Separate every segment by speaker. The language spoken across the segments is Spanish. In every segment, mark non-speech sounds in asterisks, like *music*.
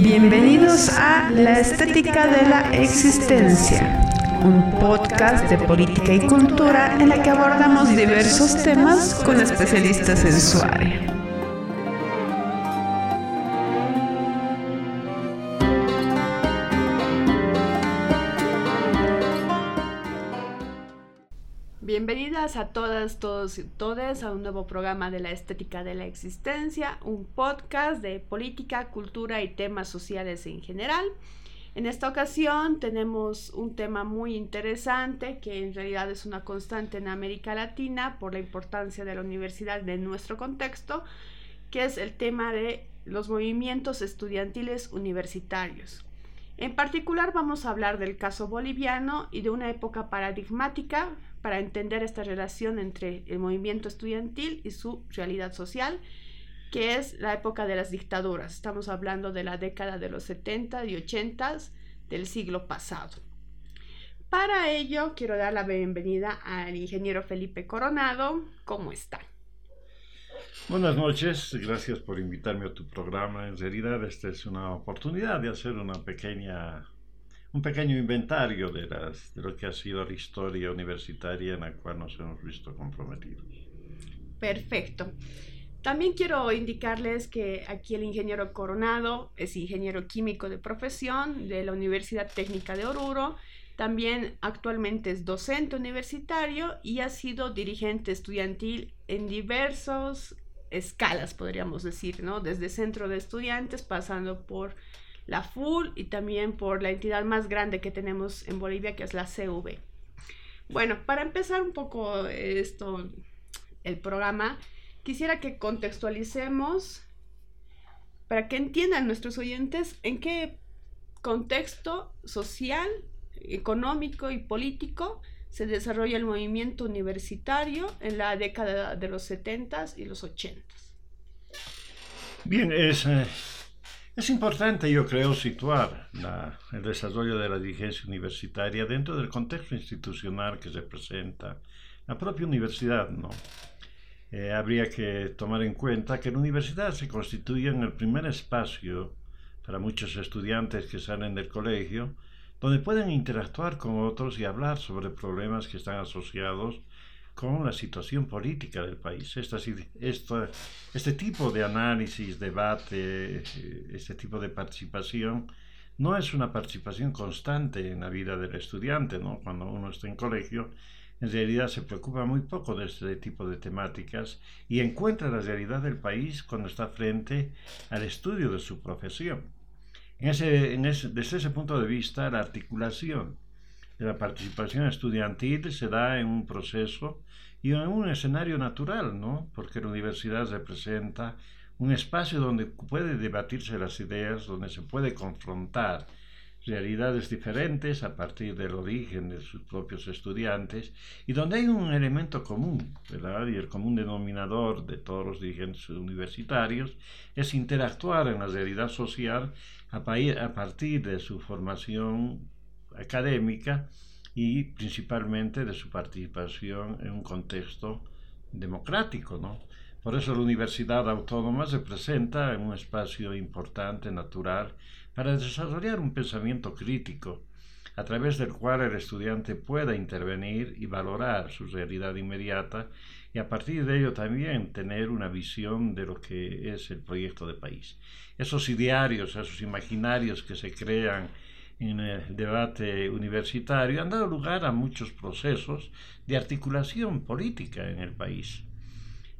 Speaker 1: Bienvenidos a La Estética de la Existencia, un podcast de política y cultura en la que abordamos diversos temas con especialistas en su área. Bienvenidas a todas, todos y todas a un nuevo programa de la estética de la existencia, un podcast de política, cultura y temas sociales en general. En esta ocasión tenemos un tema muy interesante que en realidad es una constante en América Latina por la importancia de la universidad de nuestro contexto, que es el tema de los movimientos estudiantiles universitarios. En particular vamos a hablar del caso boliviano y de una época paradigmática para entender esta relación entre el movimiento estudiantil y su realidad social, que es la época de las dictaduras. Estamos hablando de la década de los 70 y 80 del siglo pasado. Para ello, quiero dar la bienvenida al ingeniero Felipe Coronado. ¿Cómo está?
Speaker 2: Buenas noches, gracias por invitarme a tu programa. En realidad, esta es una oportunidad de hacer una pequeña, un pequeño inventario de, las, de lo que ha sido la historia universitaria en la cual nos hemos visto comprometidos.
Speaker 1: Perfecto. También quiero indicarles que aquí el ingeniero Coronado es ingeniero químico de profesión de la Universidad Técnica de Oruro. También actualmente es docente universitario y ha sido dirigente estudiantil en diversos escalas, podríamos decir, ¿no? Desde centro de estudiantes, pasando por la FUL y también por la entidad más grande que tenemos en Bolivia, que es la CV. Bueno, para empezar un poco esto, el programa, quisiera que contextualicemos para que entiendan nuestros oyentes en qué contexto social, económico y político se desarrolla el movimiento universitario en la década de los 70 y los 80.
Speaker 2: Bien, es, eh, es importante, yo creo, situar el desarrollo de la dirigencia universitaria dentro del contexto institucional que representa la propia universidad, ¿no? Eh, habría que tomar en cuenta que la universidad se constituye en el primer espacio para muchos estudiantes que salen del colegio donde pueden interactuar con otros y hablar sobre problemas que están asociados con la situación política del país. Este tipo de análisis, debate, este tipo de participación no es una participación constante en la vida del estudiante, ¿no? Cuando uno está en colegio, en realidad se preocupa muy poco de este tipo de temáticas y encuentra la realidad del país cuando está frente al estudio de su profesión. En ese, desde ese punto de vista, la articulación de la participación estudiantil se da en un proceso y en un escenario natural, ¿no? Porque la universidad representa un espacio donde puede debatirse las ideas, donde se puede confrontar realidades diferentes a partir del origen de sus propios estudiantes y donde hay un elemento común, ¿verdad? Y el común denominador de todos los dirigentes universitarios es interactuar en la realidad social a, partir de su formación académica y principalmente de su participación en un contexto democrático, ¿no? Por eso la Universidad Autónoma se presenta en un espacio importante, natural, para desarrollar un pensamiento crítico, a través del cual el estudiante pueda intervenir y valorar su realidad inmediata y a partir de ello también tener una visión de lo que es el proyecto de país. Esos idearios, esos imaginarios que se crean en el debate universitario han dado lugar a muchos procesos de articulación política en el país.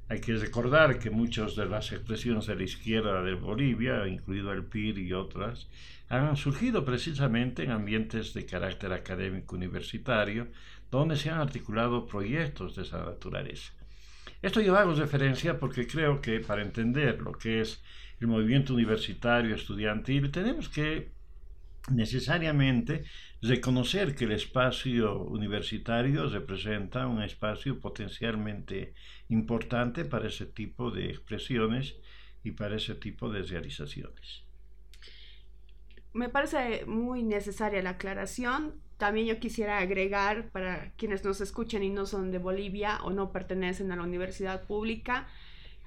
Speaker 2: Hay que recordar que muchas de las expresiones de la izquierda de Bolivia, incluido el PIR y otras, han surgido precisamente en ambientes de carácter académico universitario, donde se han articulado proyectos de esa naturaleza. Esto yo hago referencia porque creo que para entender lo que es el movimiento universitario estudiantil tenemos que necesariamente reconocer que el espacio universitario representa un espacio potencialmente importante para ese tipo de expresiones y para ese tipo de realizaciones.
Speaker 1: Me parece muy necesaria la aclaración. También yo quisiera agregar para quienes nos escuchan y no son de Bolivia o no pertenecen a la universidad pública,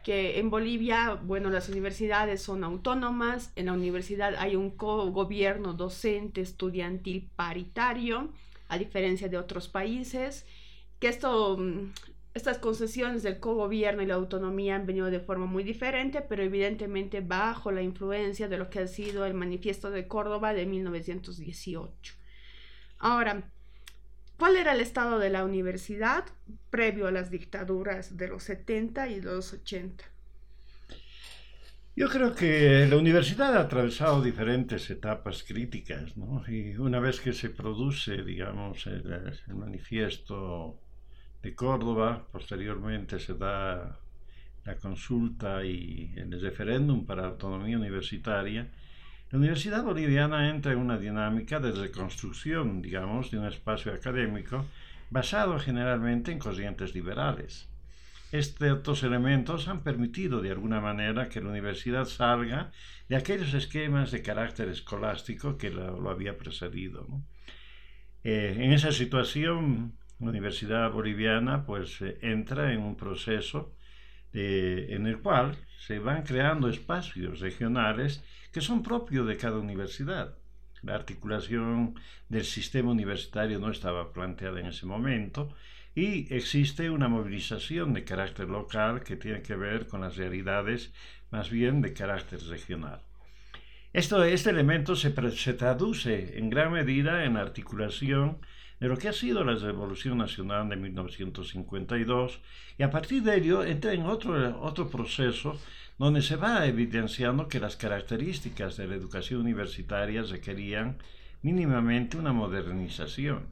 Speaker 1: que en Bolivia, bueno, las universidades son autónomas, en la universidad hay un gobierno docente estudiantil paritario, a diferencia de otros países, que esto, mm, estas concesiones del cogobierno y la autonomía han venido de forma muy diferente, pero evidentemente bajo la influencia de lo que ha sido el manifiesto de Córdoba de 1918. Ahora, ¿cuál era el estado de la universidad previo a las dictaduras de los 70 y los 80?
Speaker 2: Yo creo que la universidad ha atravesado diferentes etapas críticas, ¿no? Y una vez que se produce, digamos, el, manifiesto de Córdoba, posteriormente se da la consulta y el referéndum para autonomía universitaria, la Universidad Boliviana entra en una dinámica de reconstrucción, digamos, de un espacio académico basado generalmente en corrientes liberales. Estos elementos han permitido de alguna manera que la universidad salga de aquellos esquemas de carácter escolástico que lo, había precedido. Eh, en esa situación, Universidad Boliviana pues eh, entra en un proceso en el cual se van creando espacios regionales que son propios de cada universidad. La articulación del sistema universitario no estaba planteada en ese momento y existe una movilización de carácter local que tiene que ver con las realidades más bien de carácter regional. Esto, este elemento se, se traduce en gran medida en la articulación de lo que ha sido la Revolución Nacional de 1952 y a partir de ello entra en otro, otro proceso donde se va evidenciando que las características de la educación universitaria requerían mínimamente una modernización.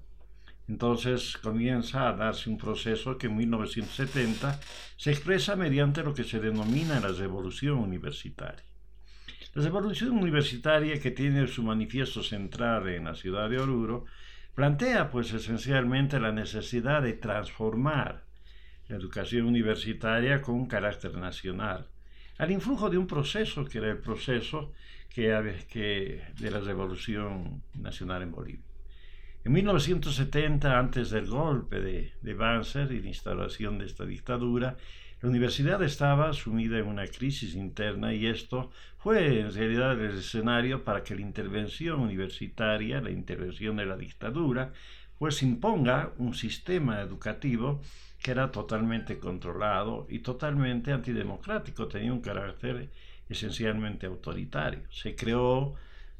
Speaker 2: Entonces comienza a darse un proceso que en 1970 se expresa mediante lo que se denomina la revolución universitaria. La revolución universitaria, que tiene su manifiesto central en la ciudad de Oruro, plantea pues esencialmente la necesidad de transformar la educación universitaria con un carácter nacional, al influjo de un proceso que era el proceso que, que, de la revolución nacional en Bolivia. En 1970, antes del golpe de, de Banzer y la instalación de esta dictadura, la universidad estaba sumida en una crisis interna y esto fue en realidad el escenario para que la intervención universitaria, la intervención de la dictadura, pues imponga un sistema educativo que era totalmente controlado y totalmente antidemocrático, tenía un carácter esencialmente autoritario. Se creó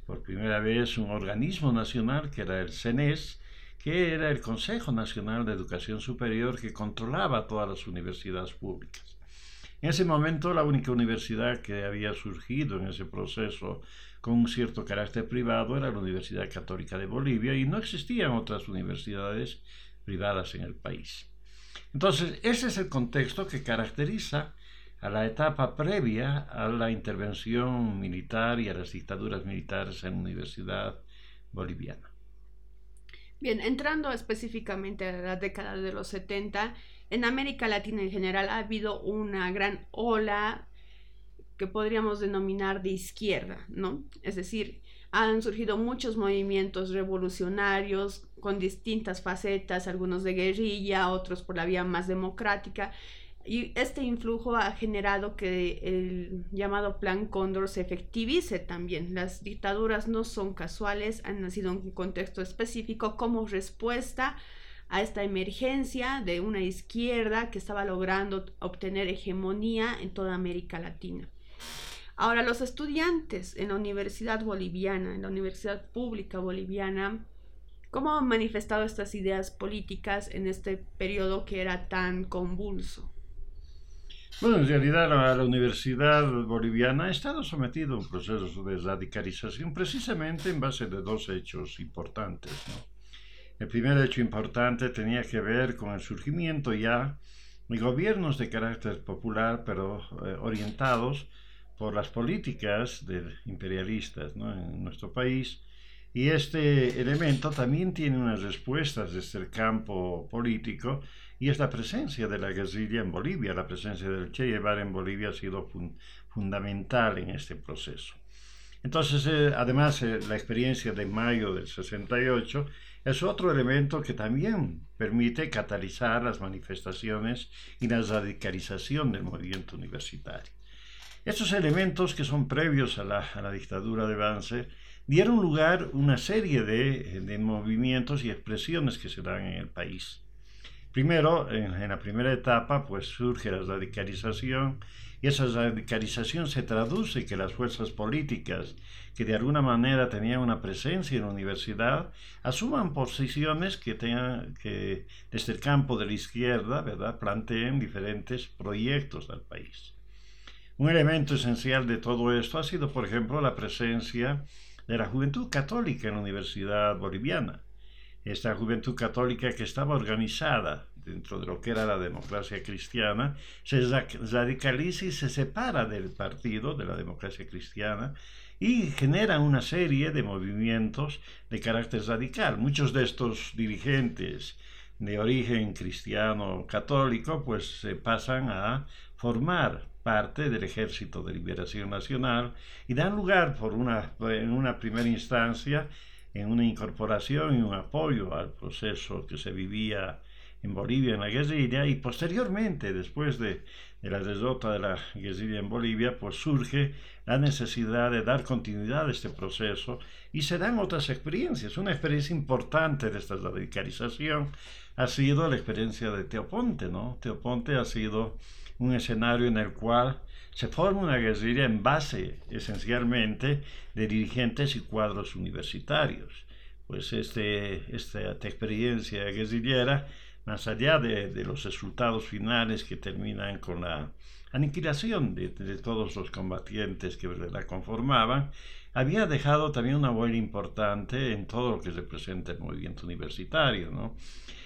Speaker 2: por primera vez un organismo nacional que era el CENES, que era el Consejo Nacional de Educación Superior que controlaba todas las universidades públicas. En ese momento la única universidad que había surgido en ese proceso con un cierto carácter privado era la Universidad Católica de Bolivia y no existían otras universidades privadas en el país. Entonces, ese es el contexto que caracteriza a la etapa previa a la intervención militar y a las dictaduras militares en la Universidad Boliviana.
Speaker 1: Bien, entrando específicamente a la década de los 70, en América Latina en general ha habido una gran ola que podríamos denominar de izquierda, ¿no? Es decir, han surgido muchos movimientos revolucionarios con distintas facetas, algunos de guerrilla, otros por la vía más democrática, y este influjo ha generado que el llamado Plan Cóndor se efectivice también. Las dictaduras no son casuales, han nacido en un contexto específico como respuesta a esta emergencia de una izquierda que estaba logrando obtener hegemonía en toda América Latina. Ahora, los estudiantes en la Universidad Boliviana, en la Universidad Pública Boliviana, ¿cómo han manifestado estas ideas políticas en este periodo que era tan convulso?
Speaker 2: Bueno, en realidad la, Universidad Boliviana ha estado sometida a un proceso de radicalización precisamente en base de dos hechos importantes. El primer hecho importante tenía que ver con el surgimiento ya de gobiernos de carácter popular, pero eh, orientados por las políticas de imperialistas en nuestro país. Y este elemento también tiene unas respuestas desde el campo político y es la presencia de la guerrilla en Bolivia. La presencia del Che Guevara en Bolivia ha sido fundamental en este proceso. Entonces, eh, además, eh, la experiencia de mayo del 68 es otro elemento que también permite catalizar las manifestaciones y la radicalización del movimiento universitario. Estos elementos que son previos a la, dictadura de Banzer dieron lugar a una serie de, de, movimientos y expresiones que se dan en el país. Primero, en, la primera etapa, pues surge la radicalización y esa radicalización se traduce que las fuerzas políticas que de alguna manera tenían una presencia en la universidad asuman posiciones que tengan que desde el campo de la izquierda, ¿verdad?, planteen diferentes proyectos al país. Un elemento esencial de todo esto ha sido, por ejemplo, la presencia de la juventud católica en la Universidad Boliviana. Esta juventud católica que estaba organizada dentro de lo que era la democracia cristiana, se radicaliza y se separa del partido de la democracia cristiana y genera una serie de movimientos de carácter radical. Muchos de estos dirigentes de origen cristiano católico pues se pasan a formar parte del Ejército de Liberación Nacional y dan lugar por una, en una primera instancia en una incorporación y un apoyo al proceso que se vivía en Bolivia en la guerrilla y posteriormente, después de, de, la derrota de la guerrilla en Bolivia, pues surge la necesidad de dar continuidad a este proceso y se dan otras experiencias. Una experiencia importante de esta radicalización ha sido la experiencia de Teoponte, ¿no? Teoponte ha sido un escenario en el cual se forma una guerrilla en base esencialmente de dirigentes y cuadros universitarios. Pues este, esta experiencia guerrillera, más allá de, de, los resultados finales que terminan con la aniquilación de, de todos los combatientes que la conformaban, había dejado también una huella importante en todo lo que representa el movimiento universitario. ¿no?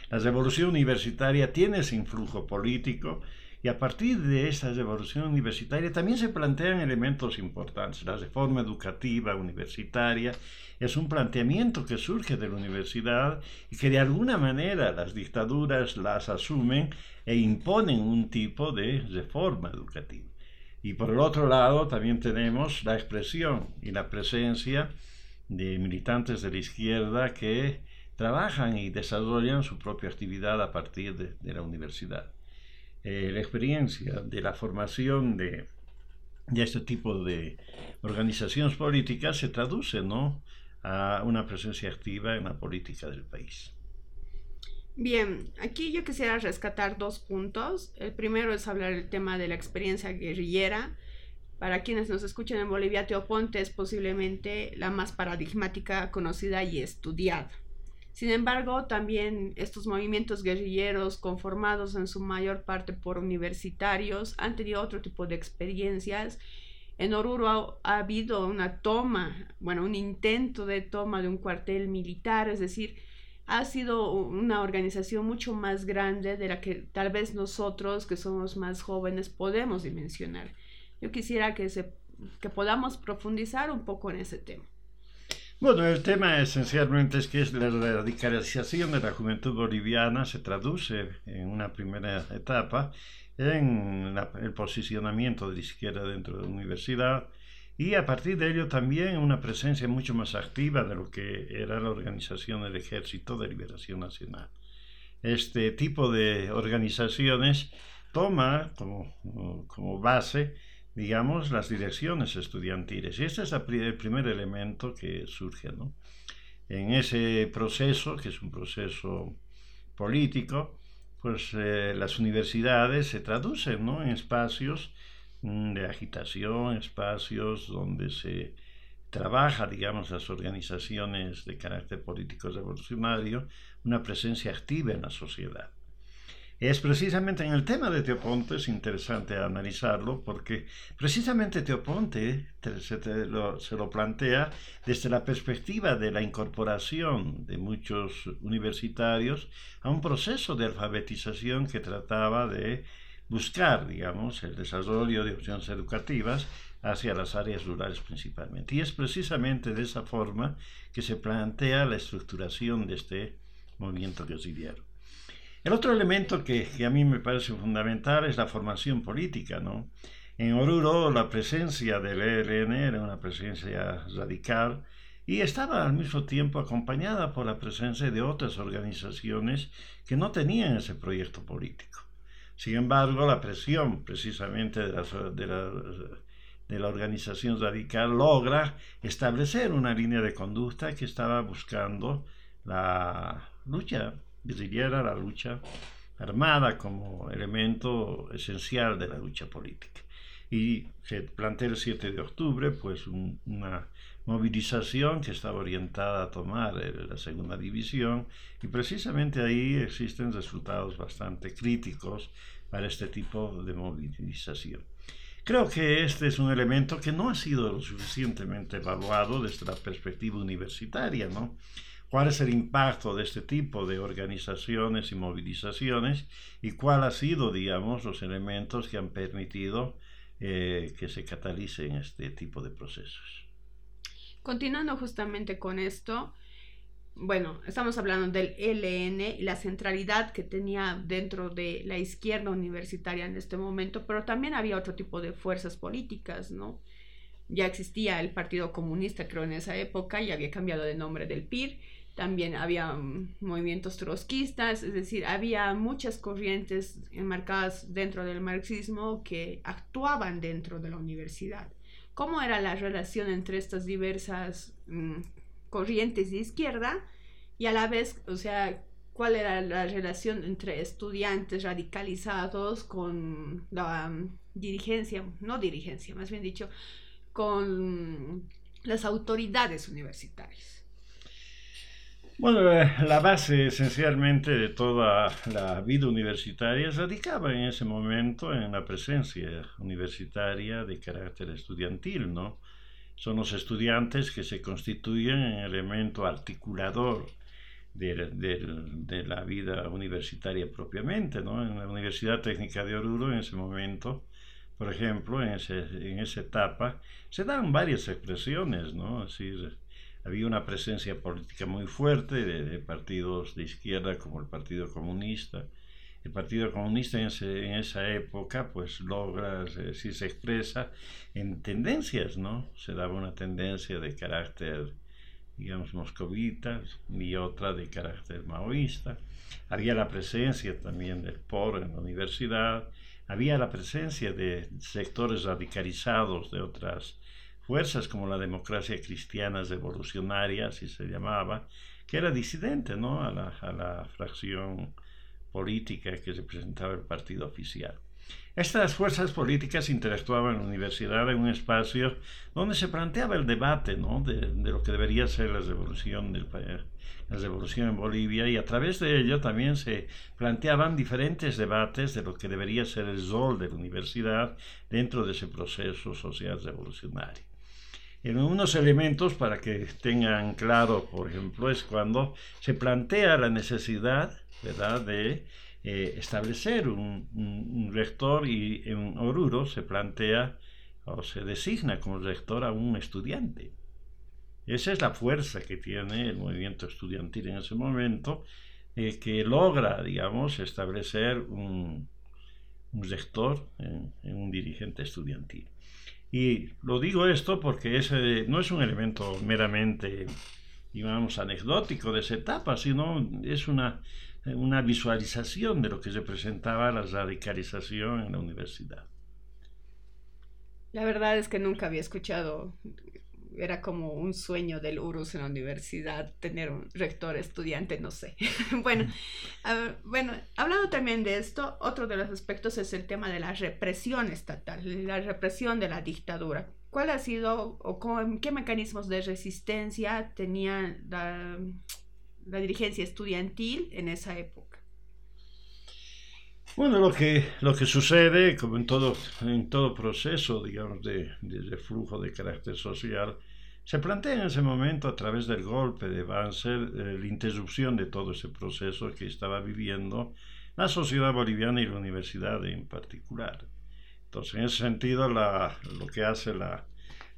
Speaker 2: La revolución universitaria tiene ese influjo político, y a partir de esta revolución universitaria también se plantean elementos importantes. La reforma educativa universitaria es un planteamiento que surge de la universidad y que de alguna manera las dictaduras las asumen e imponen un tipo de reforma educativa. Y por el otro lado también tenemos la expresión y la presencia de militantes de la izquierda que trabajan y desarrollan su propia actividad a partir de, de la universidad. Eh, la experiencia de la formación de, de, este tipo de organizaciones políticas se traduce ¿no? a una presencia activa en la política del país.
Speaker 1: Bien, aquí yo quisiera rescatar dos puntos. El primero es hablar del tema de la experiencia guerrillera. Para quienes nos escuchan en Bolivia, Teoponte es posiblemente la más paradigmática, conocida y estudiada. Sin embargo, también estos movimientos guerrilleros, conformados en su mayor parte por universitarios, han tenido otro tipo de experiencias. En Oruro ha, habido una toma, bueno, un intento de toma de un cuartel militar, es decir, ha sido una organización mucho más grande de la que tal vez nosotros, que somos más jóvenes, podemos dimensionar. Yo quisiera que, se, que podamos profundizar un poco en ese tema.
Speaker 2: Bueno, el tema esencialmente es que la radicalización de la juventud boliviana se traduce en una primera etapa en el posicionamiento de la izquierda dentro de la universidad y a partir de ello también una presencia mucho más activa de lo que era la organización del Ejército de Liberación Nacional. Este tipo de organizaciones toma como, como base digamos, las direcciones estudiantiles. Y este es el primer elemento que surge, ¿no? En ese proceso, que es un proceso político, pues eh, las universidades se traducen ¿no? en espacios mm, de agitación, espacios donde se trabaja, digamos, las organizaciones de carácter político revolucionario, una presencia activa en la sociedad. Es precisamente en el tema de Teoponte, es interesante analizarlo, porque precisamente Teoponte se, lo, plantea desde la perspectiva de la incorporación de muchos universitarios a un proceso de alfabetización que trataba de buscar, digamos, el desarrollo de opciones educativas hacia las áreas rurales principalmente. Y es precisamente de esa forma que se plantea la estructuración de este movimiento guerrillero. El otro elemento que, a mí me parece fundamental es la formación política, ¿no? En Oruro la presencia del ELN era una presencia radical y estaba al mismo tiempo acompañada por la presencia de otras organizaciones que no tenían ese proyecto político. Sin embargo, la presión precisamente de la, de la, de la organización radical logra establecer una línea de conducta que estaba buscando la lucha guerrillera, la lucha armada como elemento esencial de la lucha política. Y se plantea el 7 de octubre, pues una movilización que estaba orientada a tomar la segunda división y precisamente ahí existen resultados bastante críticos para este tipo de movilización. Creo que este es un elemento que no ha sido lo suficientemente evaluado desde la perspectiva universitaria, ¿no? ¿Cuál es el impacto de este tipo de organizaciones y movilizaciones y cuál ha sido, digamos, los elementos que han permitido eh, que se catalicen este tipo de procesos?
Speaker 1: Continuando justamente con esto, bueno, estamos hablando del ELN y la centralidad que tenía dentro de la izquierda universitaria en este momento, pero también había otro tipo de fuerzas políticas, ¿no? Ya existía el Partido Comunista, creo, en esa época y había cambiado de nombre del PIR. También había mm, movimientos trotskistas, es decir, había muchas corrientes enmarcadas dentro del marxismo que actuaban dentro de la universidad cómo era la relación entre estas diversas mm, corrientes de izquierda y a la vez, o sea, cuál era la relación entre estudiantes radicalizados con la mm, dirigencia, no dirigencia, más bien dicho, con las autoridades universitarias.
Speaker 2: Bueno, la base esencialmente de toda la vida universitaria radicaba en ese momento en la presencia universitaria de carácter estudiantil, ¿no? Son los estudiantes que se constituyen en elemento articulador de, la vida universitaria propiamente, ¿no? En la Universidad Técnica de Oruro en ese momento, por ejemplo, en, en esa etapa, se dan varias expresiones, ¿no? Es decir, había una presencia política muy fuerte de, partidos de izquierda como el Partido Comunista. El Partido Comunista en, esa época pues logra, si se expresa en tendencias, ¿no? Se daba una tendencia de carácter, digamos, moscovita y otra de carácter maoísta. Había la presencia también del POR en la universidad, había la presencia de sectores radicalizados de otras fuerzas como la democracia cristiana revolucionaria, así se llamaba, que era disidente ¿no? a, la, fracción política que representaba el partido oficial. Estas fuerzas políticas interactuaban en la universidad en un espacio donde se planteaba el debate ¿no? de, de, lo que debería ser la revolución, del, la revolución en Bolivia y a través de ello también se planteaban diferentes debates de lo que debería ser el rol de la universidad dentro de ese proceso social revolucionario en unos elementos para que tengan claro, por ejemplo, es cuando se plantea la necesidad de eh, establecer un, rector y en Oruro se plantea o se designa como rector a un estudiante. Esa es la fuerza que tiene el movimiento estudiantil en ese momento, eh, que logra, digamos, establecer un, rector en un dirigente estudiantil. Y lo digo esto porque ese no es un elemento meramente, digamos, anecdótico de esa etapa, sino es una, una visualización de lo que representaba la radicalización en la universidad.
Speaker 1: La verdad es que nunca había escuchado era como un sueño del URUS en la universidad, tener un rector estudiante, no sé. *laughs* bueno, bueno, hablando también de esto, otro de los aspectos es el tema de la represión estatal, la represión de la dictadura. ¿Cuál ha sido o qué mecanismos de resistencia tenía la, dirigencia estudiantil en esa época?
Speaker 2: Bueno, lo que, lo que sucede, como en todo, en todo proceso, digamos, de, de, flujo de carácter social, se plantea en ese momento, a través del golpe de Banzer, eh, la interrupción de todo ese proceso que estaba viviendo la sociedad boliviana y la universidad en particular. Entonces, en ese sentido, la, lo que hace la,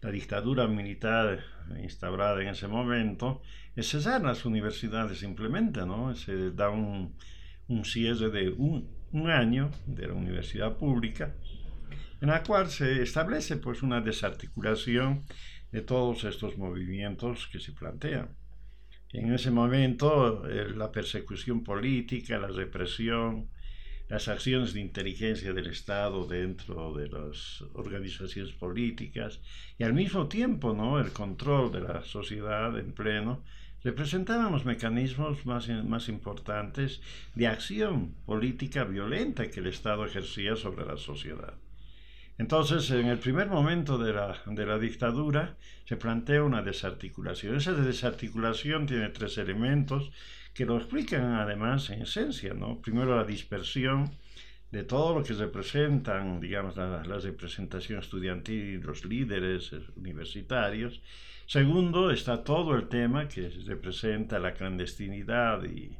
Speaker 2: la dictadura militar instaurada en ese momento es cesar las universidades simplemente, ¿no? Se da un, un cierre de un, un año de la universidad pública, en la cual se establece pues una desarticulación de todos estos movimientos que se plantean. En ese momento eh, la persecución política, la represión, las acciones de inteligencia del Estado dentro de las organizaciones políticas y al mismo tiempo ¿no? el control de la sociedad en pleno representaban los mecanismos más, más importantes de acción política violenta que el Estado ejercía sobre la sociedad. Entonces, en el primer momento de la, de la, dictadura se plantea una desarticulación. Esa desarticulación tiene tres elementos que lo explican además en esencia, ¿no? Primero la dispersión de todo lo que representan, digamos, la, representación estudiantil y los líderes universitarios. Segundo, está todo el tema que representa la clandestinidad y,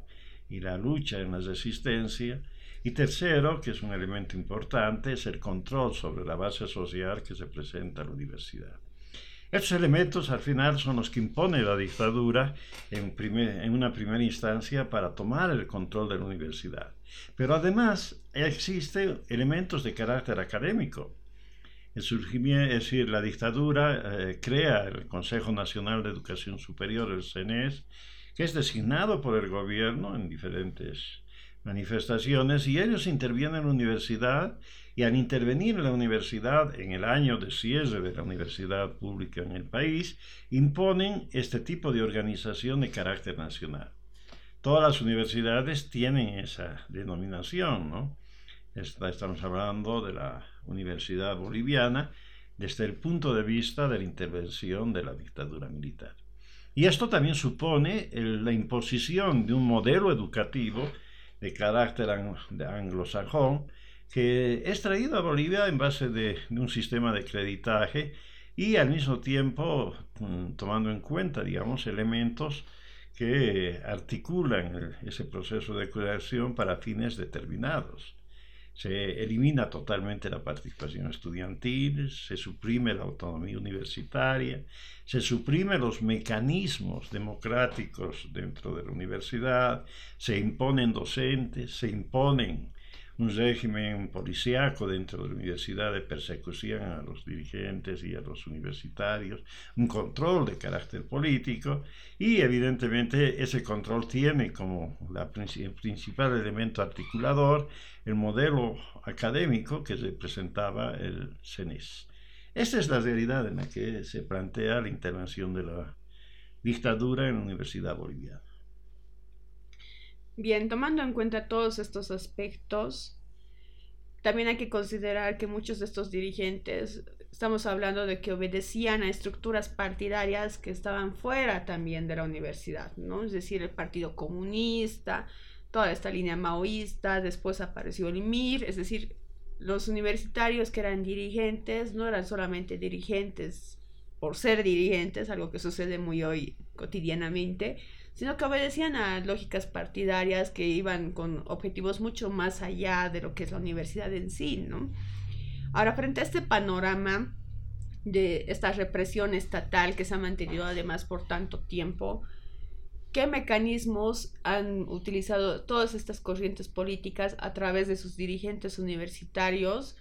Speaker 2: la lucha en la resistencia. Y tercero, que es un elemento importante, es el control sobre la base social que se presenta en la universidad. Estos elementos al final son los que impone la dictadura en, una primera instancia para tomar el control de la universidad. Pero además existen elementos de carácter académico. El surgimiento, es decir, la dictadura eh, crea el Consejo Nacional de Educación Superior, el CNES, que es designado por el gobierno en diferentes manifestaciones y ellos intervienen en la universidad y al intervenir en la universidad en el año de cierre de la universidad pública en el país, imponen este tipo de organización de carácter nacional. Todas las universidades tienen esa denominación, ¿no? Estamos hablando de la Universidad Boliviana desde el punto de vista de la intervención de la dictadura militar. Y esto también supone la imposición de un modelo educativo de carácter anglosajón que es traído a Bolivia en base de, un sistema de creditaje y al mismo tiempo mm, tomando en cuenta, digamos, elementos que articulan ese proceso de creación para fines determinados. Se elimina totalmente la participación estudiantil, se suprime la autonomía universitaria, se suprime los mecanismos democráticos dentro de la universidad, se imponen docentes, se imponen un régimen policíaco dentro de la universidad de persecución a los dirigentes y a los universitarios, un control de carácter político y evidentemente ese control tiene como el principal elemento articulador el modelo académico que representaba el CENIS. Esta es la realidad en la que se plantea la intervención de la dictadura en la Universidad Boliviana.
Speaker 1: Bien, tomando en cuenta todos estos aspectos, también hay que considerar que muchos de estos dirigentes, estamos hablando de que obedecían a estructuras partidarias que estaban fuera también de la universidad, ¿no? Es decir, el Partido Comunista, toda esta línea maoísta, después apareció el MIR, es decir, los universitarios que eran dirigentes no eran solamente dirigentes por ser dirigentes, algo que sucede muy hoy cotidianamente, sino que obedecían a lógicas partidarias que iban con objetivos mucho más allá de lo que es la universidad en sí, ¿no? Ahora, frente a este panorama de esta represión estatal que se ha mantenido además por tanto tiempo, ¿qué mecanismos han utilizado todas estas corrientes políticas a través de sus dirigentes universitarios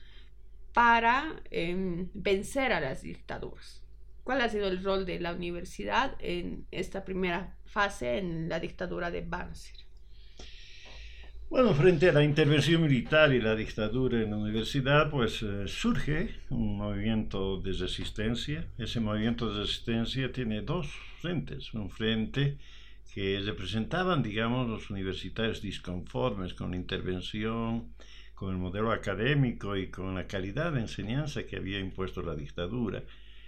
Speaker 1: para em, vencer a las dictaduras? ¿Cuál ha sido el rol de la universidad en esta primera fase en la dictadura de Banzer?
Speaker 2: Bueno, frente a la intervención militar y la dictadura en la universidad, pues eh, surge un movimiento de resistencia. Ese movimiento de resistencia tiene dos frentes. Un frente que representaban, digamos, los universitarios disconformes con la intervención, con el modelo académico y con la calidad de enseñanza que había impuesto la dictadura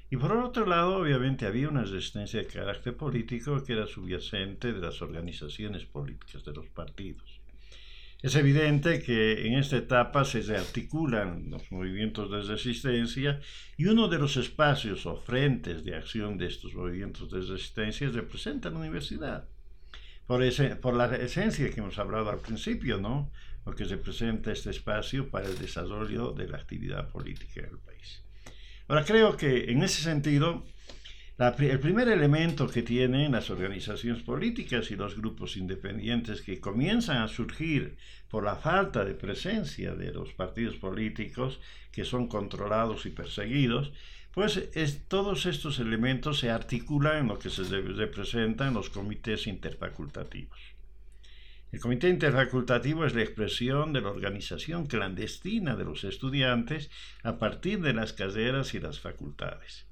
Speaker 2: y por otro lado, obviamente había una resistencia de carácter político que era subyacente de las organizaciones políticas, de los partidos. Es evidente que en esta etapa se rearticulan los movimientos de resistencia y uno de los espacios o frentes de acción de estos movimientos de resistencia representa la universidad. Por, ese, por la esencia que hemos hablado al principio, ¿no? Lo que representa este espacio para el desarrollo de la actividad política del país. Ahora creo que en ese sentido el primer elemento que tienen las organizaciones políticas y los grupos independientes que comienzan a surgir por la falta de presencia de los partidos políticos que son controlados y perseguidos, pues todos estos elementos se articulan en lo que se representa en los comités interfacultativos. El comité interfacultativo es la expresión de la organización clandestina de los estudiantes a partir de las carreras y las facultades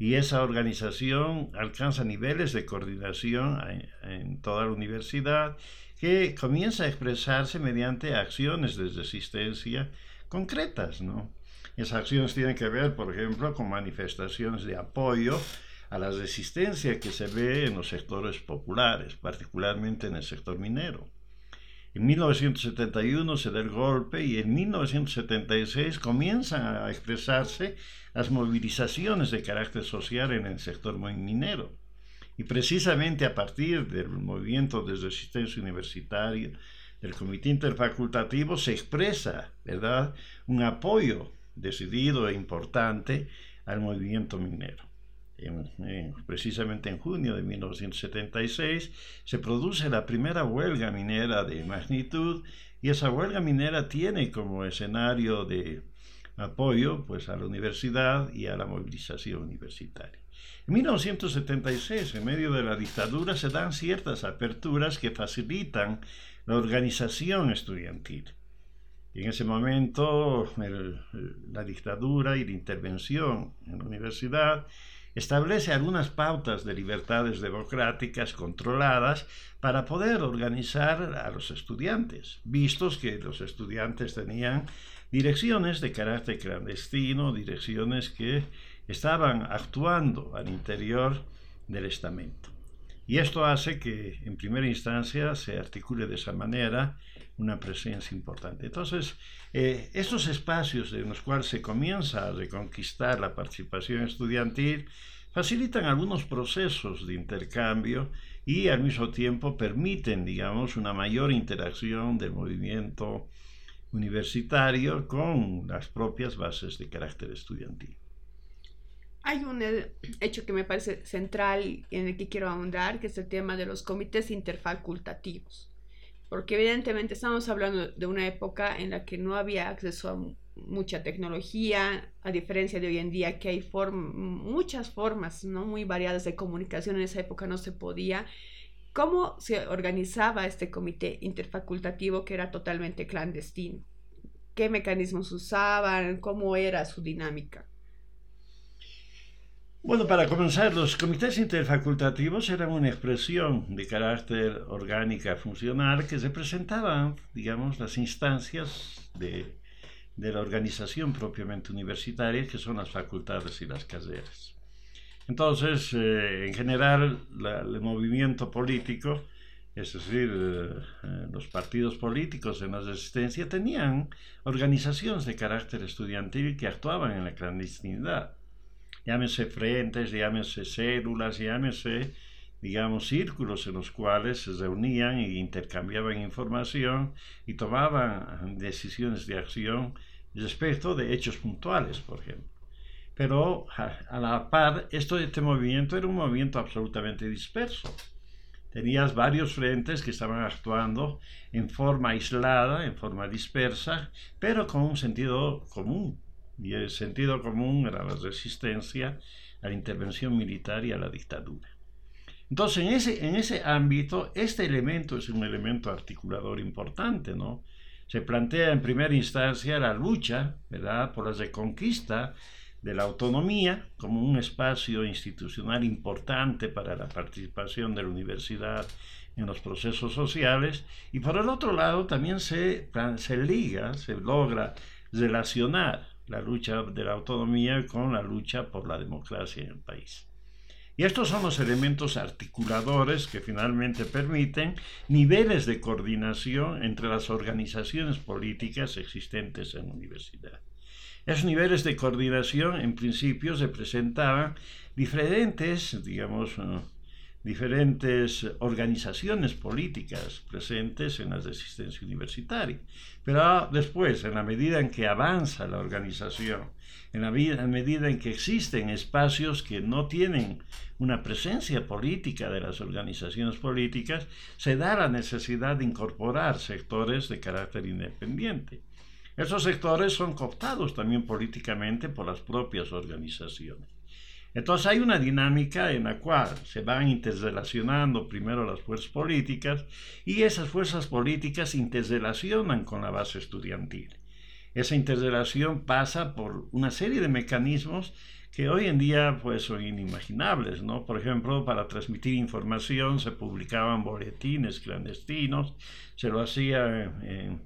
Speaker 2: y esa organización alcanza niveles de coordinación en, toda la universidad que comienza a expresarse mediante acciones de resistencia concretas, ¿no? Esas acciones tienen que ver, por ejemplo, con manifestaciones de apoyo a la resistencia que se ve en los sectores populares, particularmente en el sector minero. En 1971 se da el golpe y en 1976 comienzan a expresarse las movilizaciones de carácter social en el sector minero. Y precisamente a partir del movimiento de resistencia universitaria, del comité interfacultativo, se expresa, ¿verdad?, un apoyo decidido e importante al movimiento minero precisamente en junio de 1976, se produce la primera huelga minera de magnitud y esa huelga minera tiene como escenario de apoyo pues, a la universidad y a la movilización universitaria. En 1976, en medio de la dictadura, se dan ciertas aperturas que facilitan la organización estudiantil. Y en ese momento, la dictadura y la intervención en la universidad establece algunas pautas de libertades democráticas controladas para poder organizar a los estudiantes, vistos que los estudiantes tenían direcciones de carácter clandestino, direcciones que estaban actuando al interior del estamento. Y esto hace que en primera instancia se articule de esa manera una presencia importante. Entonces, eh, estos espacios en los cuales se comienza a reconquistar la participación estudiantil facilitan algunos procesos de intercambio y al mismo tiempo permiten, digamos, una mayor interacción del movimiento universitario con las propias bases de carácter estudiantil.
Speaker 1: Hay un eh, hecho que me parece central en el que quiero ahondar, que es el tema de los comités interfacultativos porque evidentemente estamos hablando de una época en la que no había acceso a mucha tecnología, a diferencia de hoy en día que hay muchas formas no muy variadas de comunicación, en esa época no se podía. ¿Cómo se organizaba este comité interfacultativo que era totalmente clandestino? ¿Qué mecanismos usaban? ¿Cómo era su dinámica?
Speaker 2: Bueno, para comenzar, los comités interfacultativos eran una expresión de carácter orgánica funcional que representaban, digamos, las instancias de, la organización propiamente universitaria, que son las facultades y las carreras. Entonces, eh, en general, el movimiento político, es decir, eh, los partidos políticos en la resistencia, tenían organizaciones de carácter estudiantil que actuaban en la clandestinidad llámese frentes, llámese células, llámese, digamos, círculos en los cuales se reunían e intercambiaban información y tomaban decisiones de acción respecto de hechos puntuales, por ejemplo. Pero a la par, esto, este movimiento era un movimiento absolutamente disperso. Tenías varios frentes que estaban actuando en forma aislada, en forma dispersa, pero con un sentido común y el sentido común era la resistencia a la intervención militar y a la dictadura. Entonces, en ese, en ese ámbito, este elemento es un elemento articulador importante, ¿no? Se plantea en primera instancia la lucha, ¿verdad?, por la reconquista de la autonomía como un espacio institucional importante para la participación de la universidad en los procesos sociales y por el otro lado también se, se liga, se logra relacionar la lucha de la autonomía con la lucha por la democracia en el país. Y estos son los elementos articuladores que finalmente permiten niveles de coordinación entre las organizaciones políticas existentes en universidad. Esos niveles de coordinación en principio se presentaban diferentes, digamos, eh, diferentes organizaciones políticas presentes en la resistencia universitaria. Pero después, en la medida en que avanza la organización, en la medida en que existen espacios que no tienen una presencia política de las organizaciones políticas, se da la necesidad de incorporar sectores de carácter independiente. Esos sectores son cooptados también políticamente por las propias organizaciones. Entonces hay una dinámica en la cual se van interrelacionando primero las fuerzas políticas y esas fuerzas políticas interrelacionan con la base estudiantil. Esa interrelación pasa por una serie de mecanismos que hoy en día pues son inimaginables, ¿no? Por ejemplo, para transmitir información se publicaban boletines clandestinos, se lo hacía en,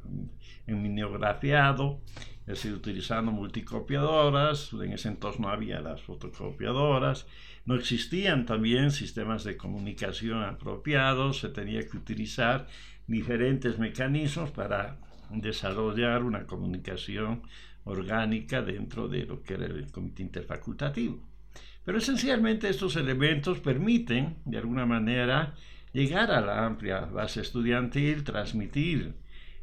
Speaker 2: mineografiado, es decir, utilizando multicopiadoras, en ese entonces no había las fotocopiadoras, no existían también sistemas de comunicación apropiados, se tenía que utilizar diferentes mecanismos para desarrollar una comunicación orgánica dentro de lo que era el comité interfacultativo. Pero esencialmente estos elementos permiten, de alguna manera, llegar a la amplia base estudiantil, transmitir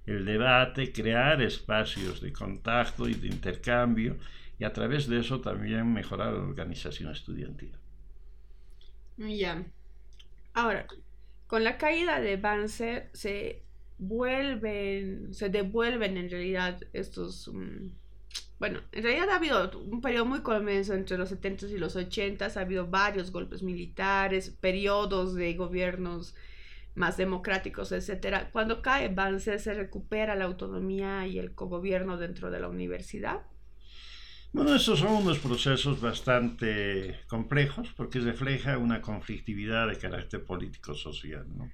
Speaker 2: el debate, crear espacios de contacto y de intercambio y a través de eso también mejorar la organización estudiantil.
Speaker 1: Ya. Ahora, con la caída de Banzer se vuelven, se devuelven en realidad estos... Mm, bueno, en realidad ha habido un periodo muy convenzo entre los 70 y los 80, ha habido varios golpes militares, periodos de gobiernos más democráticos, etcétera. Cuando cae Banzer, se recupera la autonomía y el cogobierno dentro de la universidad.
Speaker 2: Bueno, estos son unos procesos bastante complejos porque refleja una conflictividad de carácter político-social. ¿no?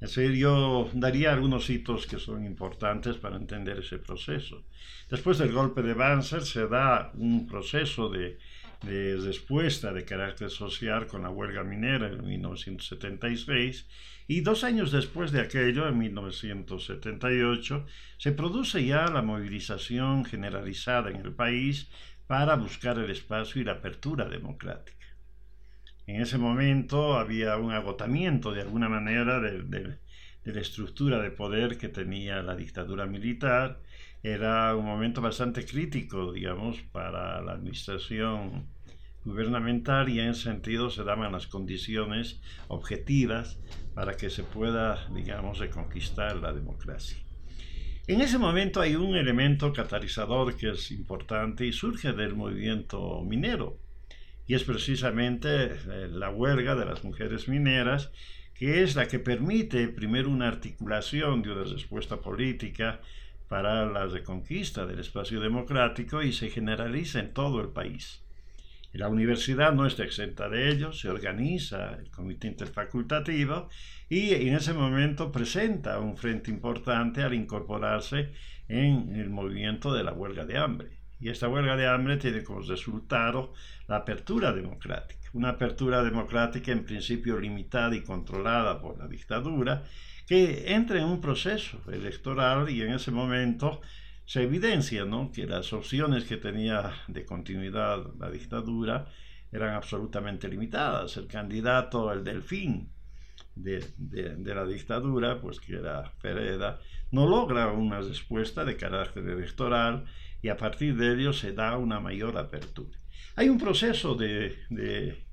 Speaker 2: Es decir, yo daría algunos hitos que son importantes para entender ese proceso. Después del golpe de Banzer se da un proceso de de respuesta de carácter social con la huelga minera en 1976 y dos años después de aquello, en 1978, se produce ya la movilización generalizada en el país para buscar el espacio y la apertura democrática. En ese momento había un agotamiento de alguna manera de, de la estructura de poder que tenía la dictadura militar. Era un momento bastante crítico, digamos, para la administración y en sentido se daban las condiciones objetivas para que se pueda, digamos, reconquistar la democracia. En ese momento hay un elemento catalizador que es importante y surge del movimiento minero, y es precisamente eh, la huelga de las mujeres mineras, que es la que permite primero una articulación de una respuesta política para la reconquista del espacio democrático y se generaliza en todo el país. La universidad no está exenta de ello, se organiza el comité interfacultativo y en ese momento presenta un frente importante al incorporarse en el movimiento de la huelga de hambre. Y esta huelga de hambre tiene como resultado la apertura democrática, una apertura democrática en principio limitada y controlada por la dictadura, que entra en un proceso electoral y en ese momento se evidencia ¿no? que las opciones que tenía de continuidad la dictadura eran absolutamente limitadas. El candidato, el delfín de, de, la dictadura, pues que era Pereda, no logra una respuesta de carácter electoral y a partir de ello se da una mayor apertura. Hay un proceso de, de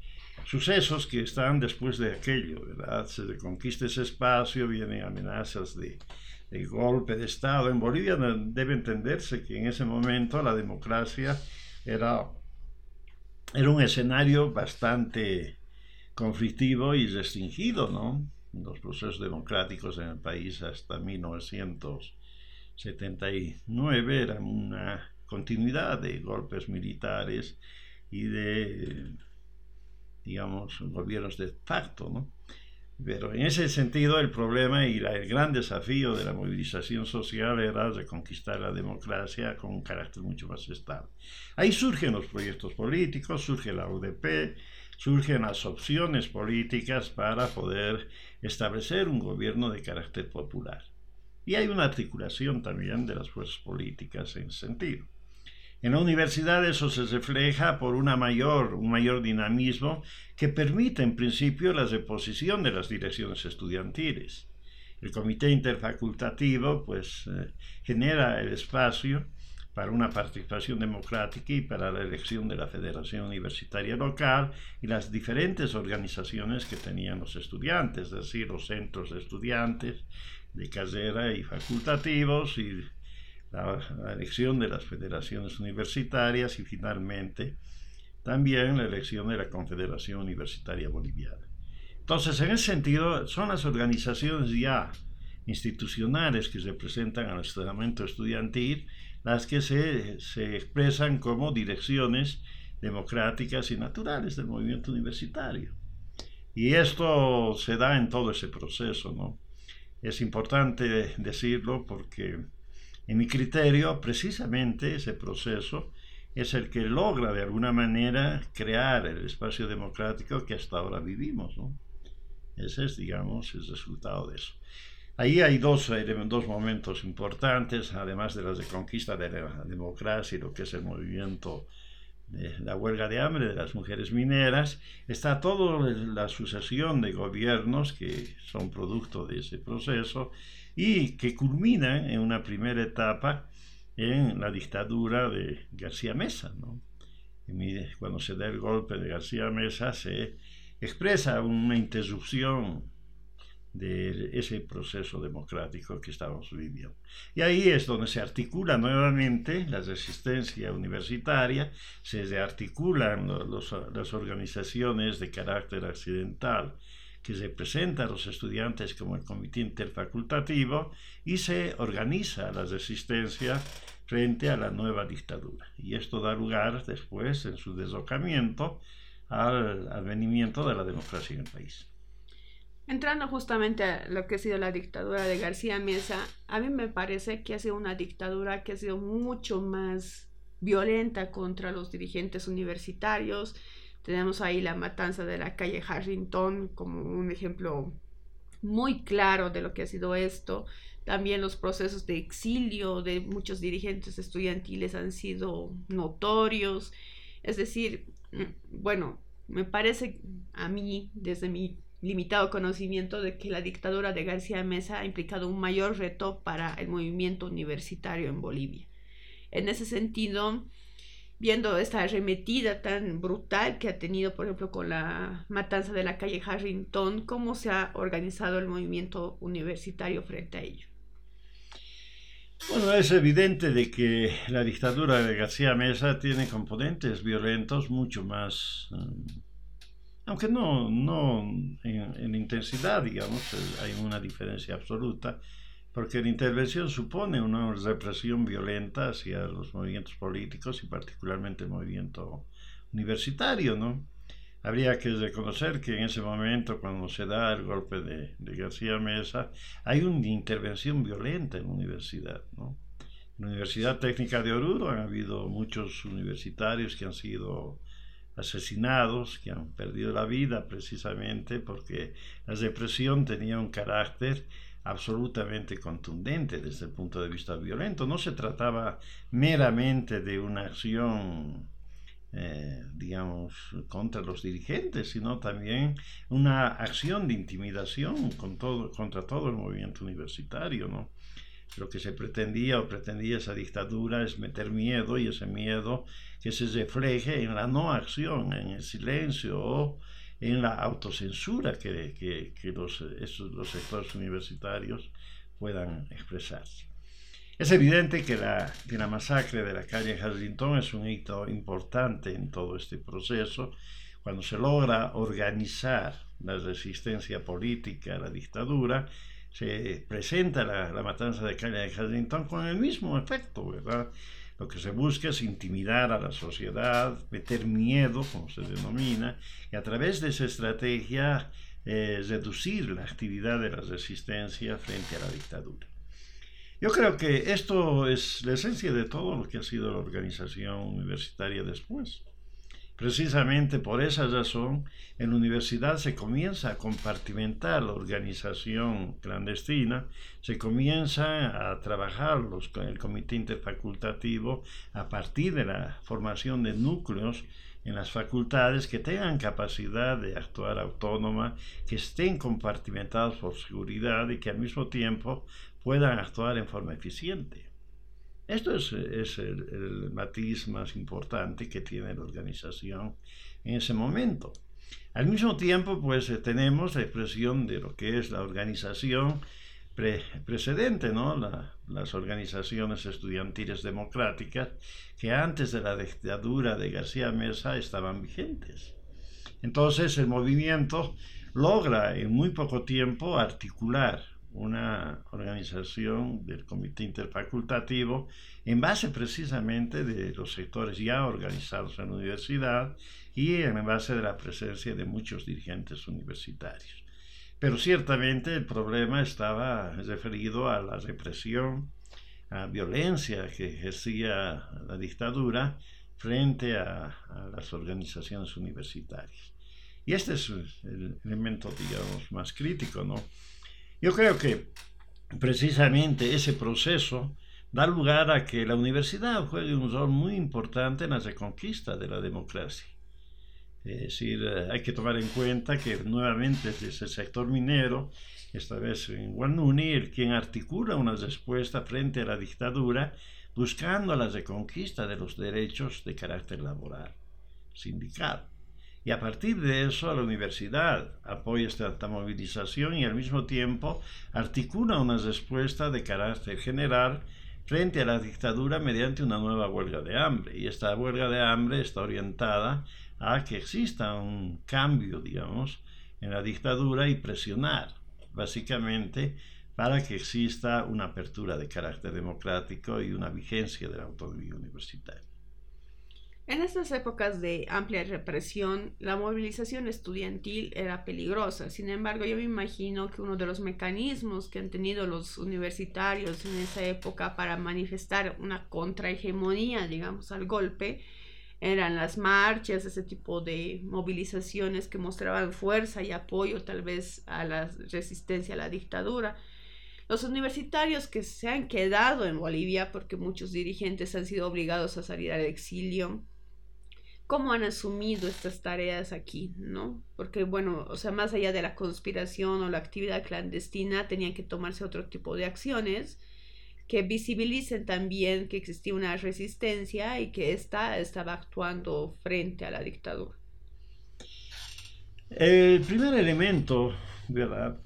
Speaker 2: sucesos que están después de aquello, ¿verdad? Se reconquista ese espacio, vienen amenazas de el golpe de Estado. En Bolivia debe entenderse que en ese momento la democracia era, era un escenario bastante conflictivo y restringido, ¿no? Los procesos democráticos en el país hasta 1979 eran una continuidad de golpes militares y de, digamos, gobiernos de facto, ¿no? Pero en ese sentido el problema y el gran desafío de la movilización social era reconquistar la democracia con un carácter mucho más estable. Ahí surgen los proyectos políticos, surge la UDP, surgen las opciones políticas para poder establecer un gobierno de carácter popular. Y hay una articulación también de las fuerzas políticas en ese sentido. En la universidad eso se refleja por una mayor, un mayor dinamismo que permite en principio la reposición de las direcciones estudiantiles. El comité interfacultativo pues eh, genera el espacio para una participación democrática y para la elección de la Federación Universitaria Local y las diferentes organizaciones que tenían los estudiantes, es decir, los centros de estudiantes de carrera y facultativos y la, elección de las federaciones universitarias y finalmente también la elección de la Confederación Universitaria Boliviana. Entonces, en ese sentido, son las organizaciones ya institucionales que representan al estamento estudiantil las que se, se, expresan como direcciones democráticas y naturales del movimiento universitario. Y esto se da en todo ese proceso, ¿no? Es importante decirlo porque en mi criterio, precisamente ese proceso es el que logra de alguna manera crear el espacio democrático que hasta ahora vivimos. Ese es, digamos, el resultado de eso. Ahí hay dos, dos momentos importantes, además de las de conquista de la democracia y lo que es el movimiento de la huelga de hambre de las mujeres mineras, está toda la sucesión de gobiernos que son producto de ese proceso y que culmina en una primera etapa en la dictadura de García Mesa. ¿no? Cuando se da el golpe de García Mesa se expresa una interrupción de ese proceso democrático que estamos viviendo. Y ahí es donde se articula nuevamente la resistencia universitaria, se rearticulan las organizaciones de carácter accidental que representa a los estudiantes como el comité interfacultativo y se organiza la resistencia frente a la nueva dictadura. Y esto da lugar después, en su deslocamiento, al advenimiento de la democracia en el país.
Speaker 1: Entrando justamente a lo que ha sido la dictadura de García Mesa, a mí me parece que ha sido una dictadura que ha sido mucho más violenta contra los dirigentes universitarios. Tenemos ahí la matanza de la calle Harrington como un ejemplo muy claro de lo que ha sido esto. También los procesos de exilio de muchos dirigentes estudiantiles han sido notorios. Es decir, mm, bueno, me parece a mí, desde mi limitado conocimiento de que la dictadura de García Mesa ha implicado un mayor reto para el movimiento universitario en Bolivia. En ese sentido, viendo esta arremetida tan brutal que ha tenido, por ejemplo, con la matanza de la calle Harrington, ¿cómo se ha organizado el movimiento universitario frente a ello?
Speaker 2: Bueno, es evidente de que la dictadura de García Mesa tiene componentes violentos mucho más eh, aunque no, no en, intensidad, digamos, hay una diferencia absoluta, porque la intervención supone una represión violenta hacia los movimientos políticos y particularmente el movimiento universitario, ¿no? Habría que reconocer que en ese momento, cuando se da el golpe de, de García Mesa, hay una intervención violenta en la universidad, ¿no? En la Universidad Técnica de Oruro han habido muchos universitarios que han sido asesinados, que han perdido la vida precisamente porque la represión tenía un carácter absolutamente contundente desde el punto de vista violento. No se trataba meramente de una acción, eh, digamos, contra los dirigentes, sino también una acción de intimidación contra todo el movimiento universitario. Lo que se pretendía o pretendía esa dictadura es meter miedo y ese miedo que se refleje en la no acción, en el silencio o en la autocensura que, que, los, los sectores universitarios puedan expresarse. Es evidente que la, que la masacre de la calle Harrington es un hito importante en todo este proceso, cuando se logra organizar la resistencia política a la dictadura se presenta la, matanza de Calle Harrington con el mismo efecto, ¿verdad? Lo que se busca es intimidar a la sociedad, meter miedo, como se denomina, y a través de esa estrategia eh, reducir la actividad de la resistencia frente a la dictadura. Yo creo que esto es la esencia de todo lo que ha sido la organización universitaria después. Precisamente por esa razón, en la universidad se comienza a compartimentar la organización clandestina, se comienza a trabajar con el comité interfacultativo a partir de la formación de núcleos en las facultades que tengan capacidad de actuar autónoma, que estén compartimentados por seguridad y que al mismo tiempo puedan actuar en forma eficiente. Esto es, el, matiz más importante que tiene la organización en ese momento. Al mismo tiempo, pues eh, tenemos la expresión de lo que es la organización precedente, ¿no? las organizaciones estudiantiles democráticas que antes de la dictadura de García Mesa estaban vigentes. Entonces el movimiento logra en muy poco tiempo articular una organización del comité interfacultativo en base precisamente de los sectores ya organizados en la universidad y en base de la presencia de muchos dirigentes universitarios. Pero ciertamente el problema estaba referido a la represión, a violencia que ejercía la dictadura frente a, a las organizaciones universitarias. Y este es el elemento, digamos, más crítico, ¿no? Yo creo que precisamente ese proceso da lugar a que la universidad juegue un rol muy importante en la reconquista de la democracia. Es decir, eh, hay que tomar en cuenta que nuevamente es ese sector minero, esta vez en Guanuni, el quien articula una respuesta frente a la dictadura, buscando la reconquista de los derechos de carácter laboral, sindical. Y a partir de eso, la universidad apoya esta movilización y al mismo tiempo articula una respuesta de carácter general frente a la dictadura mediante una nueva huelga de hambre. Y esta huelga de hambre está orientada a que exista un cambio, digamos, en la dictadura y presionar, básicamente, para que exista una apertura de carácter democrático y una vigencia de la autonomía universitaria.
Speaker 1: En estas épocas de amplia represión, la movilización estudiantil era peligrosa. Sin embargo, yo me imagino que uno de los mecanismos que han tenido los universitarios en esa época para manifestar una contrahegemonía, digamos, al golpe, eran las marchas, ese tipo de movilizaciones que mostraban fuerza y apoyo tal vez a la resistencia a la dictadura. Los universitarios que se han quedado en Bolivia, porque muchos dirigentes han sido obligados a salir al exilio, cómo han asumido estas tareas aquí, ¿no? Porque, bueno, o sea, más allá de la conspiración o la actividad clandestina, tenían que tomarse otro tipo de acciones que visibilicen también que existía una resistencia y que ésta estaba actuando frente a la dictadura.
Speaker 2: El primer elemento, ¿verdad?,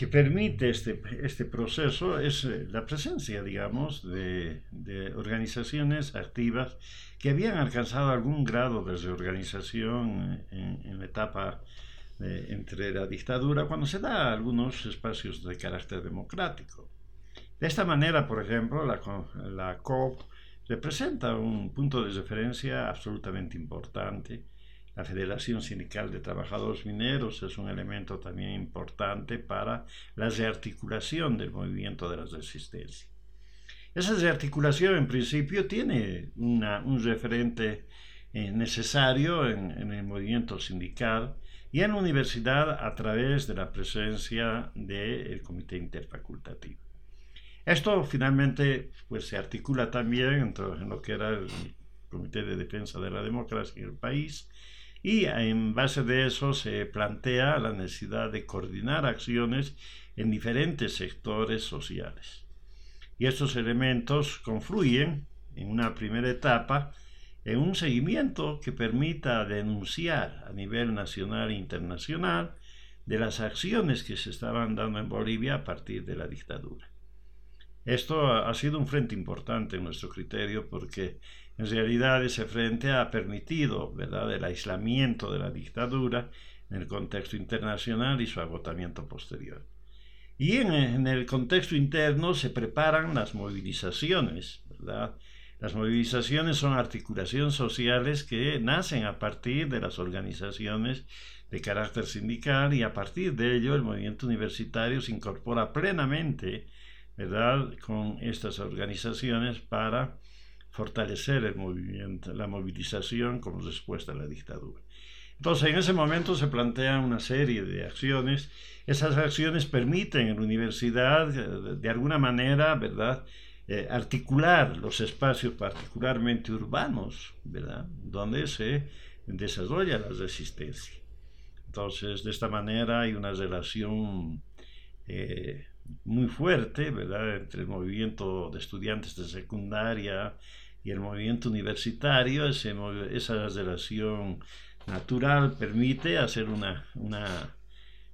Speaker 2: que permite este, este proceso es eh, la presencia, digamos, de, organizaciones activas que habían alcanzado algún grado de reorganización en, la etapa entre la dictadura, cuando se da algunos espacios de carácter democrático. De esta manera, por ejemplo, la, la COP representa un punto de referencia absolutamente importante la Federación Sindical de Trabajadores Mineros es un elemento también importante para la rearticulación del movimiento de la resistencia. Esa rearticulación en principio tiene un referente eh, necesario en, el movimiento sindical y en la universidad a través de la presencia del comité interfacultativo. Esto finalmente pues, se articula también en lo que era el Comité de Defensa de la Democracia en el país y en base de eso se plantea la necesidad de coordinar acciones en diferentes sectores sociales. Y estos elementos confluyen en una primera etapa en un seguimiento que permita denunciar a nivel nacional e internacional de las acciones que se estaban dando en Bolivia a partir de la dictadura. Esto ha sido un frente importante en nuestro criterio porque en realidad ese frente ha permitido ¿verdad? el aislamiento de la dictadura en el contexto internacional y su agotamiento posterior. Y en, el contexto interno se preparan las movilizaciones, ¿verdad? Las movilizaciones son articulaciones sociales que nacen a partir de las organizaciones de carácter sindical y a partir de ello el movimiento universitario se incorpora plenamente ¿verdad? con estas organizaciones para fortalecer el movimiento, la movilización como respuesta a la dictadura. Entonces, en ese momento se plantean una serie de acciones. Esas acciones permiten en la universidad, de, alguna manera, ¿verdad?, eh, articular los espacios particularmente urbanos, ¿verdad?, donde se desarrolla la resistencia. Entonces, de esta manera hay una relación eh, muy fuerte, ¿verdad?, entre el movimiento de estudiantes de secundaria y el movimiento universitario, esa relación natural permite hacer una, una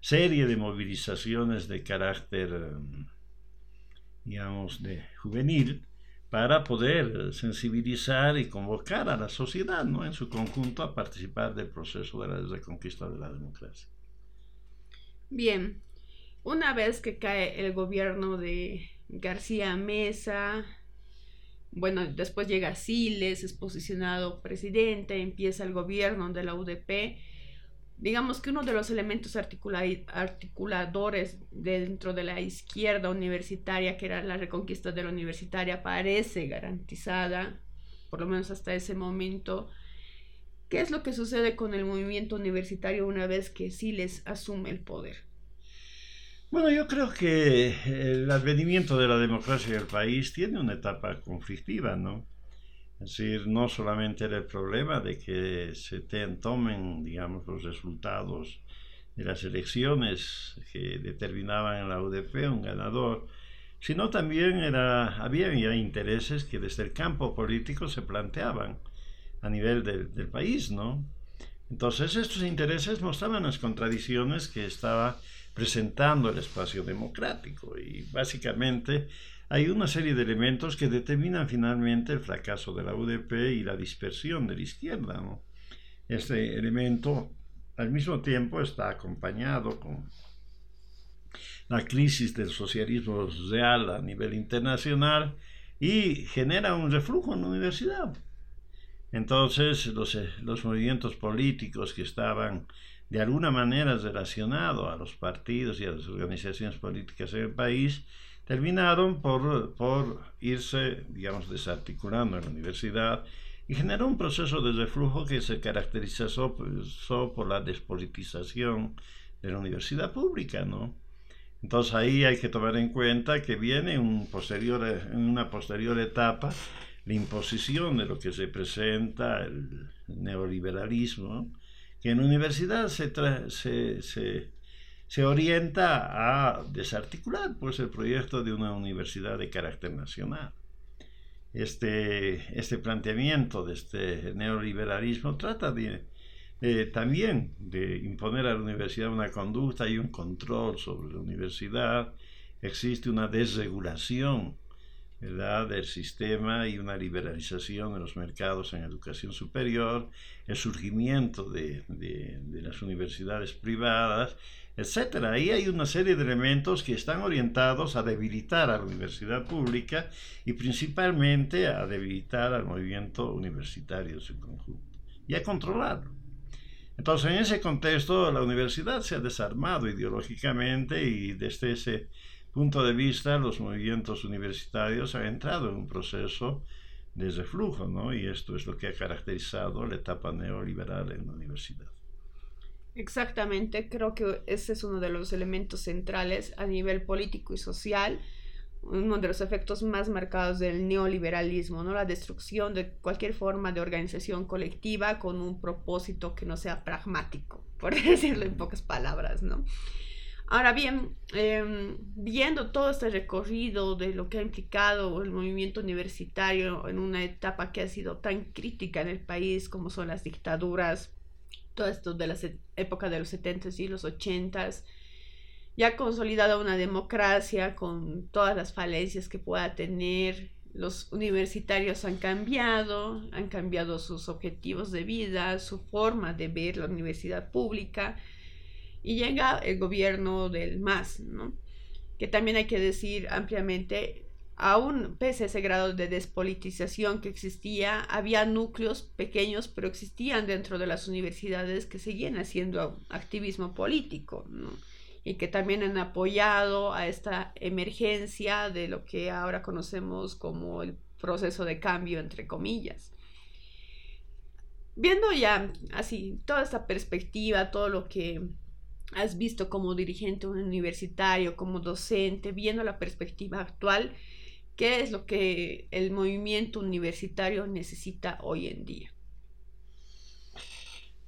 Speaker 2: serie de movilizaciones de carácter, digamos, de juvenil, para poder sensibilizar y convocar a la sociedad ¿no? en su conjunto a participar del proceso de la reconquista de la democracia.
Speaker 1: Bien, una vez que cae el gobierno de García Mesa, bueno, después llega Siles, es posicionado presidente, empieza el gobierno de la UDP. Digamos que uno de los elementos articuladores dentro de la izquierda universitaria, que era la reconquista de la universitaria, parece garantizada, por lo menos hasta ese momento. ¿Qué es lo que sucede con el movimiento universitario una vez que Siles asume el poder?
Speaker 2: Bueno, yo creo que el advenimiento de la democracia en el país tiene una etapa conflictiva, ¿no? Es decir, no solamente era el problema de que se tomen, digamos, los resultados de las elecciones que determinaban en la UDP un ganador, sino también era, había intereses que desde el campo político se planteaban a nivel del país, ¿no? Entonces estos intereses mostraban las contradicciones que estaba presentando el espacio democrático y básicamente hay una serie de elementos que determinan finalmente el fracaso de la UDP y la dispersión de la izquierda. Este elemento al mismo tiempo está acompañado con la crisis del socialismo real a nivel internacional y genera un reflujo en la universidad. Entonces los, los movimientos políticos que estaban de alguna manera relacionado a los partidos y a las organizaciones políticas en el país, terminaron por, por irse, digamos, desarticulando en la universidad y generó un proceso de reflujo que se caracterizó por la despolitización de la universidad pública, ¿no? Entonces ahí hay que tomar en cuenta que viene en una posterior etapa la imposición de lo que se presenta el neoliberalismo, que en universidad se, se, se, orienta a desarticular pues, el proyecto de una universidad de carácter nacional. Este, este planteamiento de este neoliberalismo trata de, también de imponer a la universidad una conducta y un control sobre la universidad. Existe una desregulación del sistema y una liberalización de los mercados en educación superior, el surgimiento de, las universidades privadas, etc. Ahí hay una serie de elementos que están orientados a debilitar a la universidad pública y principalmente a debilitar al movimiento universitario en su conjunto y a controlarlo. Entonces, en ese contexto, la universidad se ha desarmado ideológicamente y desde ese punto de vista, los movimientos universitarios han entrado en un proceso de reflujo, ¿no? Y esto es lo que ha caracterizado la etapa neoliberal en la universidad.
Speaker 1: Exactamente, creo que ese es uno de los elementos centrales a nivel político y social, uno de los efectos más marcados del neoliberalismo, ¿no? La destrucción de cualquier forma de organización colectiva con un propósito que no sea pragmático, por *laughs* decirlo en pocas palabras, ¿no? Ahora bien, em, viendo todo este recorrido de lo que ha implicado el movimiento universitario en una etapa que ha sido tan crítica en el país como son las dictaduras, todo esto de la época de los 70s y los 80s, ya consolidada una democracia con todas las falencias que pueda tener, los universitarios han cambiado, han cambiado sus objetivos de vida, su forma de ver la universidad pública y llega el gobierno del MAS, ¿no? que también hay que decir ampliamente, aún pese a ese grado de despolitización que existía, había núcleos pequeños, pero existían dentro de las universidades que seguían haciendo activismo político, y que también han apoyado a esta emergencia de lo que ahora conocemos como el proceso de cambio, entre comillas. Viendo ya así toda esta perspectiva, todo lo que has visto como dirigente universitario, como docente, viendo la perspectiva actual, ¿qué es lo que el movimiento universitario necesita hoy en día?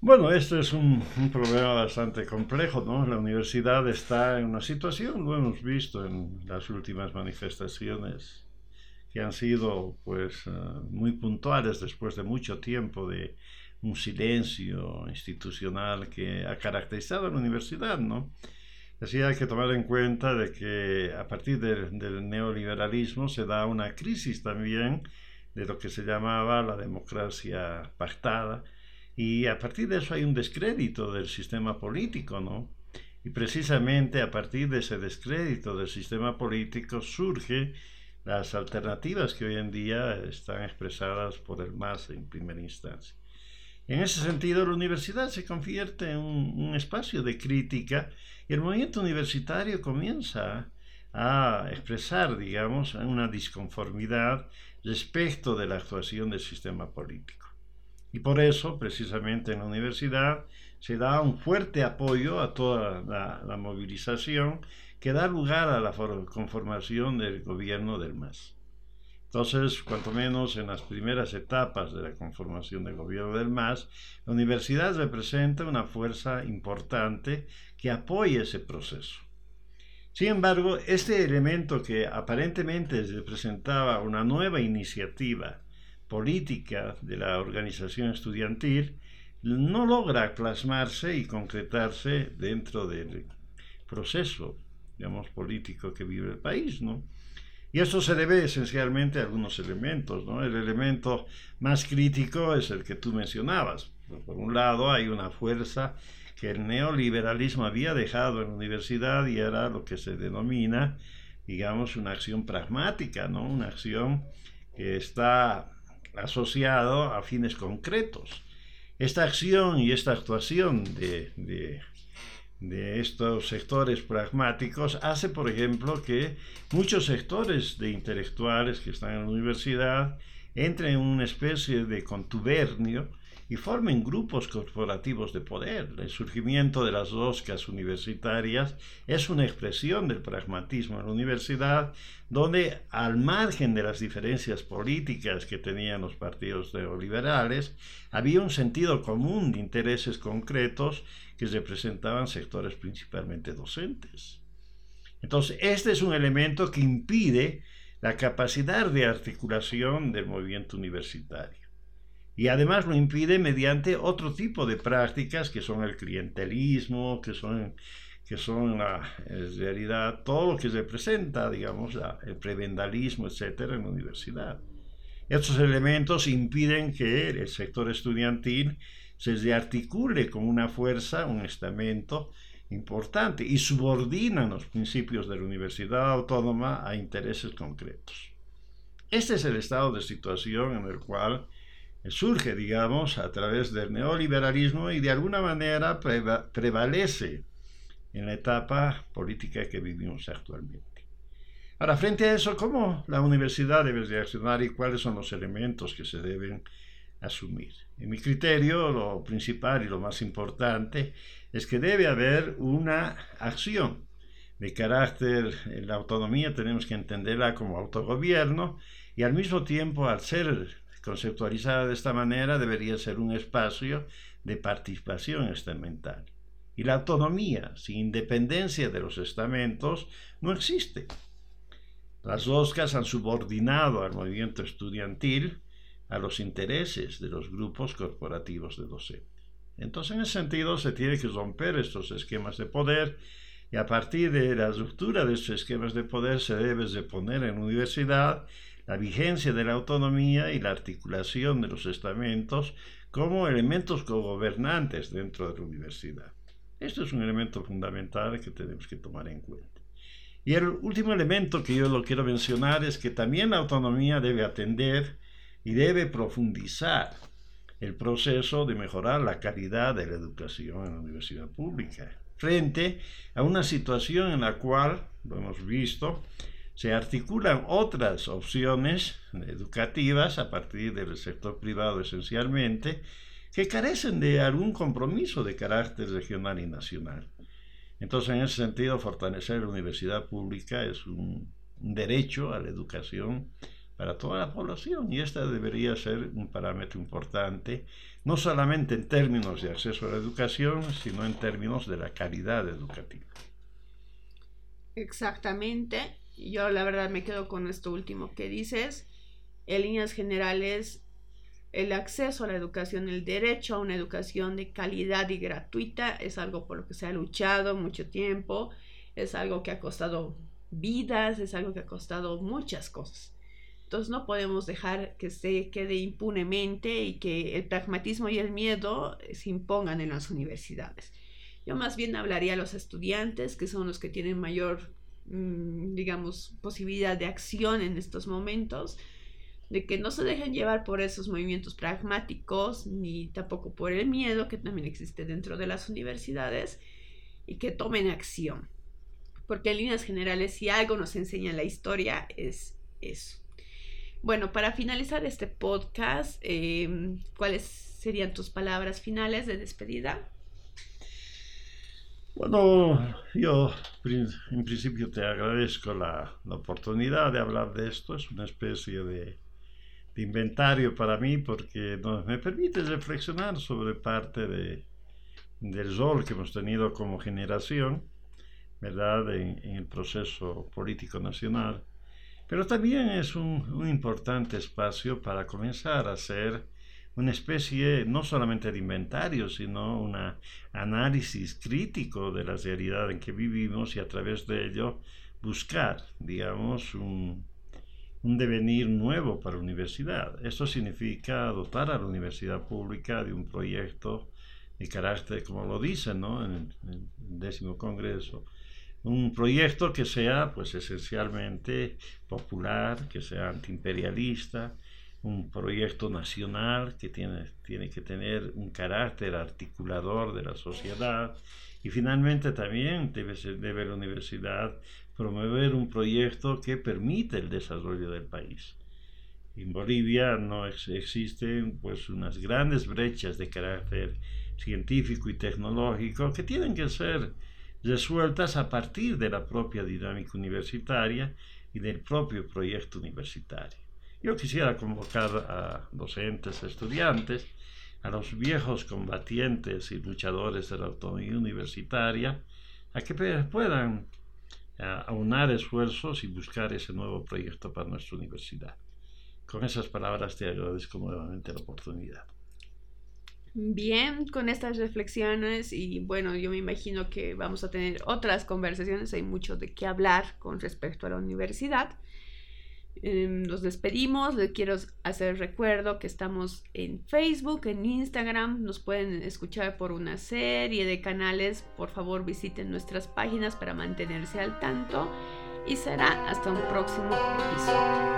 Speaker 2: Bueno, este es un, problema bastante complejo, ¿no? La universidad está en una situación, lo hemos visto en las últimas manifestaciones, que han sido pues eh, muy puntuales después de mucho tiempo de un silencio institucional que ha caracterizado a la universidad, ¿no? Así hay que tomar en cuenta de que a partir del neoliberalismo se da una crisis también de lo que se llamaba la democracia pactada y a partir de eso hay un descrédito del sistema político, ¿no? Y precisamente a partir de ese descrédito del sistema político surge las alternativas que hoy en día están expresadas por el MAS en primera instancia. En ese sentido, la universidad se convierte en un, espacio de crítica y el movimiento universitario comienza a expresar, digamos, una disconformidad respecto de la actuación del sistema político. Y por eso, precisamente en la universidad, se da un fuerte apoyo a toda la, la movilización que da lugar a la conformación del gobierno del MAS. Entonces, cuanto menos en las primeras etapas de la conformación del gobierno del MAS, la universidad representa una fuerza importante que apoya ese proceso. Sin embargo, este elemento que aparentemente representaba una nueva iniciativa política de la organización estudiantil, no logra plasmarse y concretarse dentro del proceso, digamos, político que vive el país, ¿no? Y esto se debe esencialmente a algunos elementos. ¿no? El elemento más crítico es el que tú mencionabas. Por un lado, hay una fuerza que el neoliberalismo había dejado en la universidad y era lo que se denomina, digamos, una acción pragmática, ¿no? una acción que está asociado a fines concretos. Esta acción y esta actuación de, de de estos sectores pragmáticos hace, por ejemplo, que muchos sectores de intelectuales que están en la universidad entren en una especie de contubernio y formen grupos corporativos de poder. El surgimiento de las roscas universitarias es una expresión del pragmatismo en la universidad, donde al margen de las diferencias políticas que tenían los partidos neoliberales, había un sentido común de intereses concretos que representaban sectores principalmente docentes. Entonces, este es un elemento que impide la capacidad de articulación del movimiento universitario y además lo impide mediante otro tipo de prácticas que son el clientelismo, que son, que son la, en realidad todo lo que representa, digamos, el prebendalismo, etcétera, en la universidad. Estos elementos impiden que el sector estudiantil se rearticule con una fuerza, un estamento importante y subordinan los principios de la universidad autónoma a intereses concretos. Este es el estado de situación en el cual surge, digamos, a través del neoliberalismo y de alguna manera prevalece en la etapa política que vivimos actualmente. Ahora, frente a eso, ¿cómo la universidad debe reaccionar y cuáles son los elementos que se deben asumir? En mi criterio, lo principal y lo más importante es que debe haber una acción de carácter, la autonomía tenemos que entenderla como autogobierno y al mismo tiempo, al ser Conceptualizada de esta manera, debería ser un espacio de participación estamental. Y la autonomía, sin independencia de los estamentos, no existe. Las roscas han subordinado al movimiento estudiantil a los intereses de los grupos corporativos de docentes. Entonces, en ese sentido, se tiene que romper estos esquemas de poder y a partir de la ruptura de estos esquemas de poder se debe de poner en la universidad la vigencia de la autonomía y la articulación de los estamentos como elementos cogobernantes dentro de la universidad. Esto es un elemento fundamental que tenemos que tomar en cuenta. Y el último elemento que yo lo quiero mencionar es que también la autonomía debe atender y debe profundizar el proceso de mejorar la calidad de la educación en la universidad pública, frente a una situación en la cual, lo hemos visto, se articulan otras opciones educativas a partir del sector privado esencialmente, que carecen de algún compromiso de carácter regional y nacional. Entonces, en ese sentido, fortalecer la universidad pública es un, derecho a la educación para toda la población y esta debería ser un parámetro importante, no solamente en términos de acceso a la educación, sino en términos de la calidad educativa.
Speaker 1: Exactamente. Yo la verdad me quedo con esto último que dices. En líneas generales, el acceso a la educación, el derecho a una educación de calidad y gratuita es algo por lo que se ha luchado mucho tiempo, es algo que ha costado vidas, es algo que ha costado muchas cosas. Entonces no podemos dejar que se quede impunemente y que el pragmatismo y el miedo se impongan en las universidades. Yo más bien hablaría a los estudiantes, que son los que tienen mayor, digamos, posibilidad de acción en estos momentos, de que no se dejen llevar por esos movimientos pragmáticos, ni tampoco por el miedo que también existe dentro de las universidades, y que tomen acción. Porque en líneas generales, si algo nos enseña la historia, es eso. Bueno, para finalizar este podcast, em, ¿cuáles serían tus palabras finales de despedida?
Speaker 2: Bueno, yo en principio te agradezco la, la oportunidad de hablar de esto. Es una especie de inventario para mí porque me permite reflexionar sobre parte de, del rol que hemos tenido como generación, ¿verdad?, en, el proceso político nacional. Pero también es un, un, importante espacio para comenzar a hacer una especie no solamente de inventario, sino un análisis crítico de la realidad en que vivimos y a través de ello buscar, digamos, un, un devenir nuevo para la universidad. Esto significa dotar a la universidad pública de un proyecto de carácter, como lo dicen ¿no? en, el, décimo congreso, un proyecto que sea pues esencialmente popular, que sea antiimperialista, un proyecto nacional que tiene, tiene que tener un carácter articulador de la sociedad y finalmente también debe, ser, debe la universidad promover un proyecto que permite el desarrollo del país. En Bolivia no existen pues unas grandes brechas de carácter científico y tecnológico que tienen que ser resueltas a partir de la propia dinámica universitaria y del propio proyecto universitario. Yo quisiera convocar a docentes, estudiantes, a los viejos combatientes y luchadores de la autonomía universitaria, a que puedan aunar esfuerzos y buscar ese nuevo proyecto para nuestra universidad. Con esas palabras te agradezco nuevamente la oportunidad.
Speaker 1: Bien, con estas reflexiones y bueno, yo me imagino que vamos a tener otras conversaciones, hay mucho de qué hablar con respecto a la universidad. Em, nos despedimos. Les quiero hacer recuerdo que estamos en Facebook, en Instagram. Nos pueden escuchar por una serie de canales. Por favor, visiten nuestras páginas para mantenerse al tanto. Y será hasta un próximo episodio.